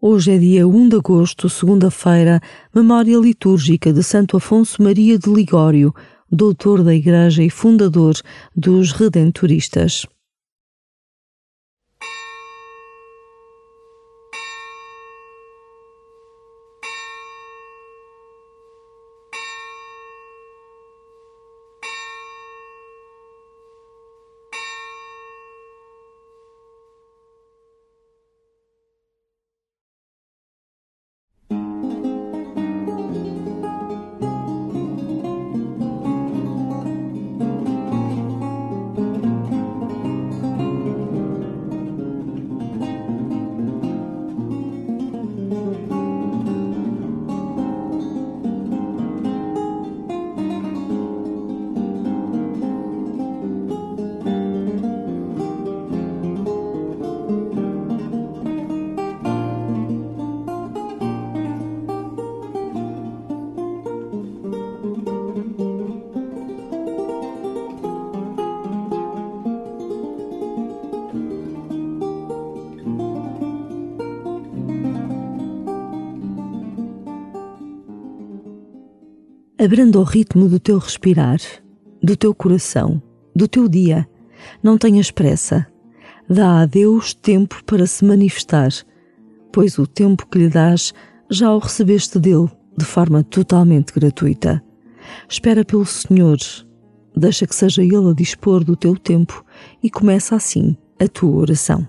Hoje é dia 1 de agosto, segunda-feira, memória litúrgica de Santo Afonso Maria de Ligório, doutor da Igreja e fundador dos Redentoristas. Abranda o ritmo do teu respirar, do teu coração, do teu dia. Não tenhas pressa. Dá a Deus tempo para se manifestar, pois o tempo que lhe dás já o recebeste dele de forma totalmente gratuita. Espera pelo Senhor, deixa que seja Ele a dispor do teu tempo e começa assim a tua oração.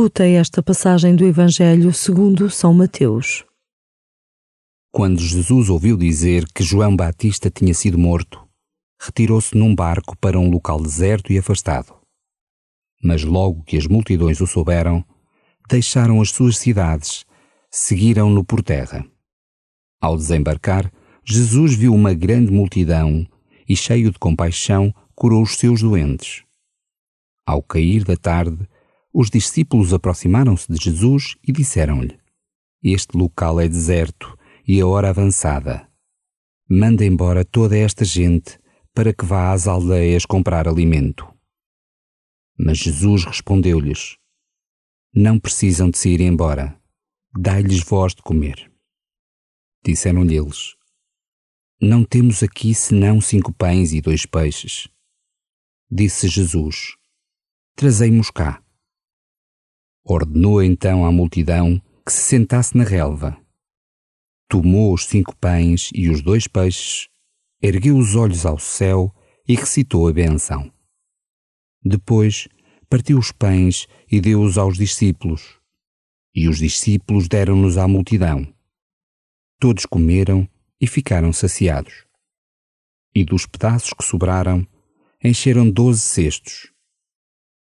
Escuta esta passagem do Evangelho segundo São Mateus. Quando Jesus ouviu dizer que João Batista tinha sido morto, retirou-se num barco para um local deserto e afastado. Mas logo que as multidões o souberam, deixaram as suas cidades, seguiram-no por terra. Ao desembarcar, Jesus viu uma grande multidão e, cheio de compaixão, curou os seus doentes. Ao cair da tarde, os discípulos aproximaram-se de Jesus e disseram-lhe: Este local é deserto e a hora avançada. Manda embora toda esta gente para que vá às aldeias comprar alimento. Mas Jesus respondeu-lhes: Não precisam de se ir embora. Dai-lhes vós de comer. Disseram-lhe eles: Não temos aqui senão cinco pães e dois peixes. Disse Jesus: Trazei-mos cá. Ordenou então à multidão que se sentasse na relva. Tomou os cinco pães e os dois peixes, ergueu os olhos ao céu e recitou a benção. Depois partiu os pães e deu-os aos discípulos. E os discípulos deram-nos à multidão. Todos comeram e ficaram saciados. E dos pedaços que sobraram, encheram doze cestos.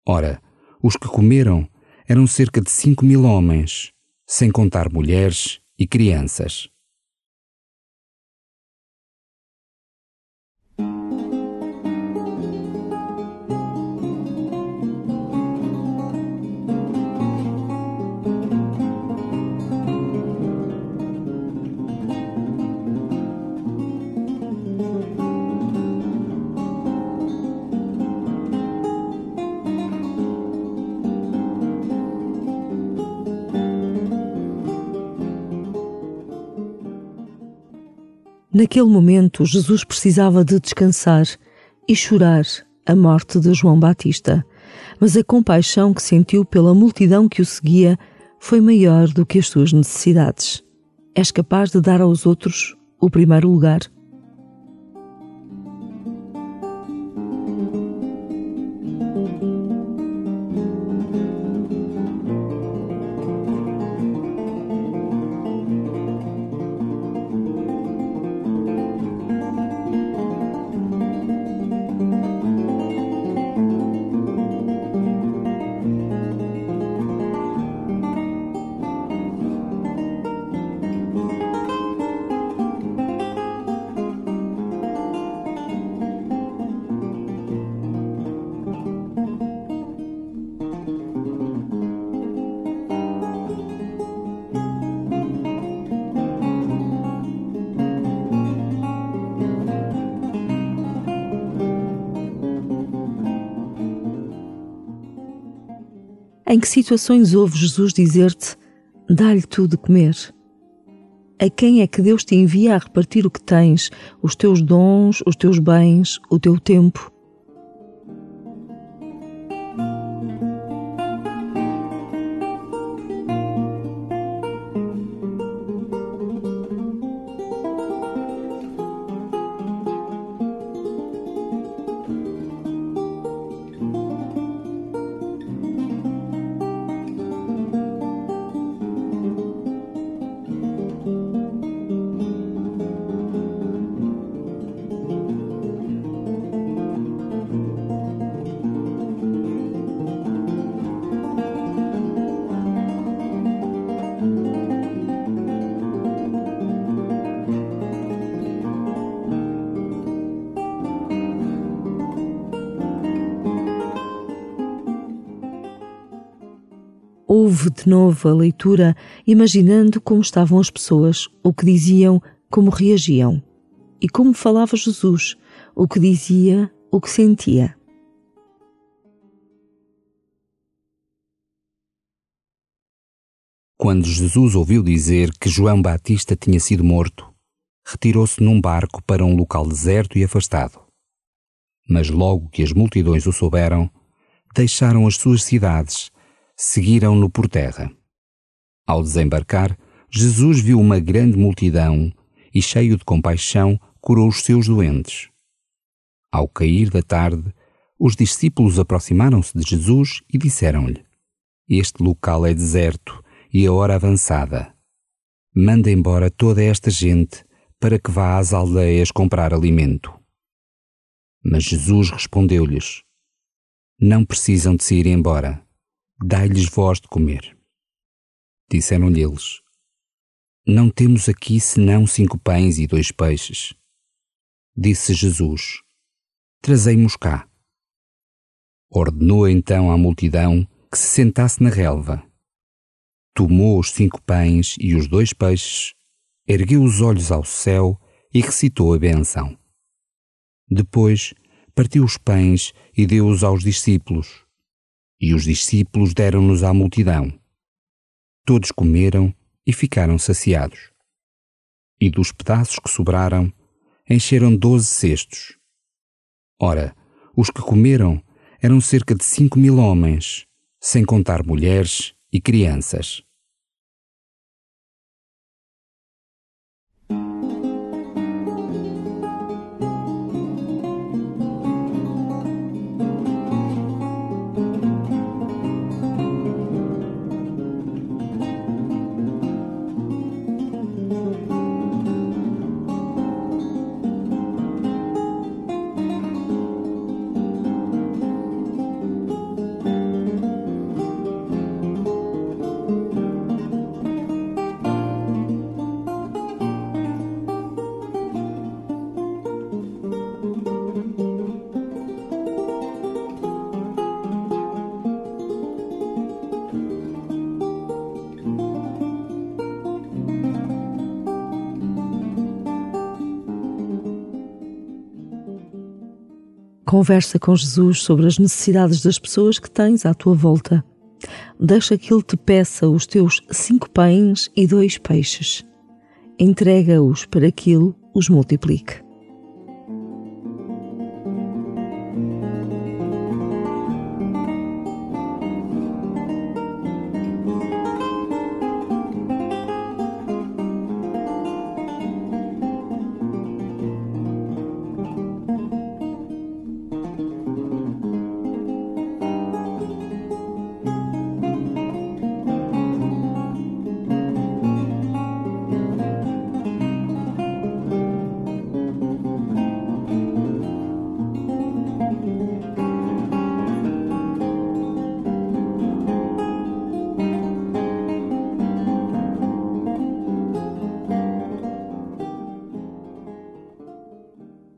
Ora, os que comeram eram cerca de cinco mil homens, sem contar mulheres e crianças. Naquele momento, Jesus precisava de descansar e chorar a morte de João Batista, mas a compaixão que sentiu pela multidão que o seguia foi maior do que as suas necessidades. És capaz de dar aos outros o primeiro lugar? Em que situações ouve Jesus dizer-te: dá-lhe tu de comer? A quem é que Deus te envia a repartir o que tens, os teus dons, os teus bens, o teu tempo? Ouve de novo a leitura, imaginando como estavam as pessoas, o que diziam, como reagiam. E como falava Jesus, o que dizia, o que sentia. Quando Jesus ouviu dizer que João Batista tinha sido morto, retirou-se num barco para um local deserto e afastado. Mas logo que as multidões o souberam, deixaram as suas cidades seguiram-no por terra. Ao desembarcar, Jesus viu uma grande multidão e, cheio de compaixão, curou os seus doentes. Ao cair da tarde, os discípulos aproximaram-se de Jesus e disseram-lhe: Este local é deserto e a hora avançada. Manda embora toda esta gente para que vá às aldeias comprar alimento. Mas Jesus respondeu-lhes: Não precisam de se ir embora dai-lhes voz de comer. Disseram-lhe eles: Não temos aqui senão cinco pães e dois peixes. Disse Jesus: Trazei-mos cá. Ordenou então à multidão que se sentasse na relva. Tomou os cinco pães e os dois peixes, ergueu os olhos ao céu e recitou a benção. Depois partiu os pães e deu-os aos discípulos e os discípulos deram-nos à multidão. Todos comeram e ficaram saciados. E dos pedaços que sobraram, encheram doze cestos. Ora, os que comeram eram cerca de cinco mil homens, sem contar mulheres e crianças. Conversa com Jesus sobre as necessidades das pessoas que tens à tua volta. Deixa que Ele te peça os teus cinco pães e dois peixes. Entrega-os para que Ele os multiplique.